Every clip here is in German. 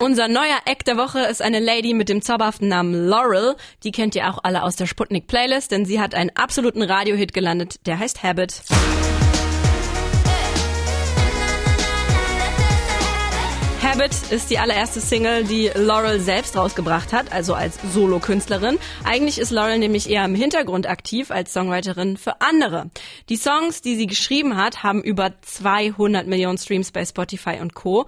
Unser neuer Act der Woche ist eine Lady mit dem zauberhaften Namen Laurel. Die kennt ihr auch alle aus der Sputnik Playlist, denn sie hat einen absoluten Radiohit gelandet, der heißt Habit. Habit ist die allererste Single, die Laurel selbst rausgebracht hat, also als Solokünstlerin. Eigentlich ist Laurel nämlich eher im Hintergrund aktiv als Songwriterin für andere. Die Songs, die sie geschrieben hat, haben über 200 Millionen Streams bei Spotify und Co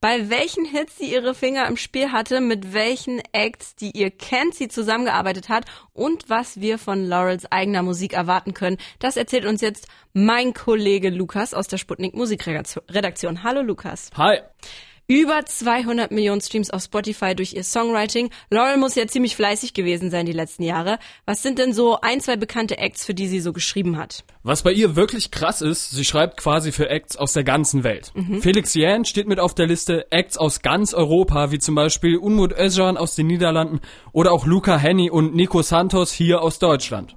bei welchen Hits sie ihre Finger im Spiel hatte, mit welchen Acts, die ihr kennt, sie zusammengearbeitet hat und was wir von Laurels eigener Musik erwarten können. Das erzählt uns jetzt mein Kollege Lukas aus der Sputnik Musikredaktion. Hallo Lukas. Hi. Über 200 Millionen Streams auf Spotify durch ihr Songwriting. Laurel muss ja ziemlich fleißig gewesen sein die letzten Jahre. Was sind denn so ein, zwei bekannte Acts, für die sie so geschrieben hat? Was bei ihr wirklich krass ist, sie schreibt quasi für Acts aus der ganzen Welt. Mhm. Felix Jähn steht mit auf der Liste Acts aus ganz Europa, wie zum Beispiel Unmut Özcan aus den Niederlanden oder auch Luca Henny und Nico Santos hier aus Deutschland.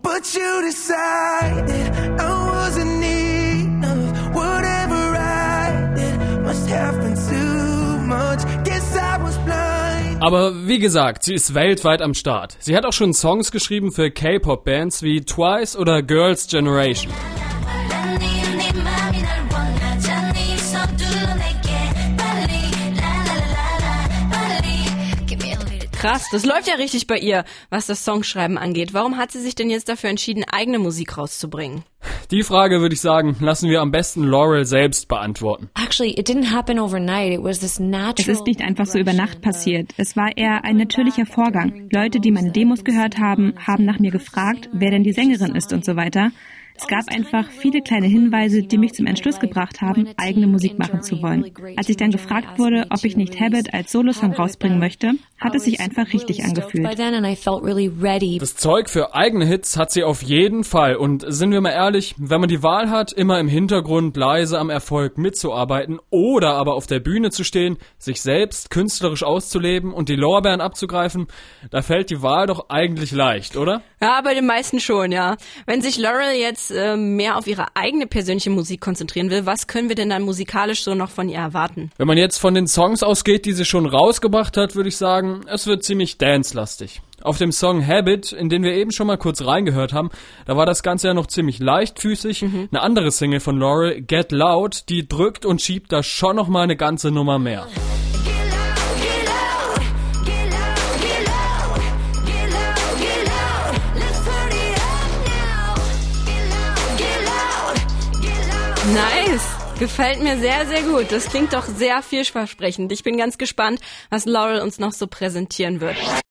Aber wie gesagt, sie ist weltweit am Start. Sie hat auch schon Songs geschrieben für K-Pop-Bands wie Twice oder Girls' Generation. Krass, das läuft ja richtig bei ihr, was das Songschreiben angeht. Warum hat sie sich denn jetzt dafür entschieden, eigene Musik rauszubringen? Die Frage würde ich sagen, lassen wir am besten Laurel selbst beantworten. Es ist nicht einfach so über Nacht passiert. Es war eher ein natürlicher Vorgang. Leute, die meine Demos gehört haben, haben nach mir gefragt, wer denn die Sängerin ist und so weiter. Es gab einfach viele kleine Hinweise, die mich zum Entschluss gebracht haben, eigene Musik machen zu wollen. Als ich dann gefragt wurde, ob ich nicht Habit als Solosong rausbringen möchte, hat es sich einfach richtig angefühlt. Das Zeug für eigene Hits hat sie auf jeden Fall. Und sind wir mal ehrlich, wenn man die Wahl hat, immer im Hintergrund leise am Erfolg mitzuarbeiten oder aber auf der Bühne zu stehen, sich selbst künstlerisch auszuleben und die Lorbeeren abzugreifen, da fällt die Wahl doch eigentlich leicht, oder? Ja, bei den meisten schon, ja. Wenn sich Laurel jetzt äh, mehr auf ihre eigene persönliche Musik konzentrieren will, was können wir denn dann musikalisch so noch von ihr erwarten? Wenn man jetzt von den Songs ausgeht, die sie schon rausgebracht hat, würde ich sagen, es wird ziemlich dance-lastig. Auf dem Song Habit, in den wir eben schon mal kurz reingehört haben, da war das Ganze ja noch ziemlich leichtfüßig. Mhm. Eine andere Single von Laurel, Get Loud, die drückt und schiebt da schon noch mal eine ganze Nummer mehr. Nice. Gefällt mir sehr, sehr gut. Das klingt doch sehr vielversprechend. Ich bin ganz gespannt, was Laurel uns noch so präsentieren wird.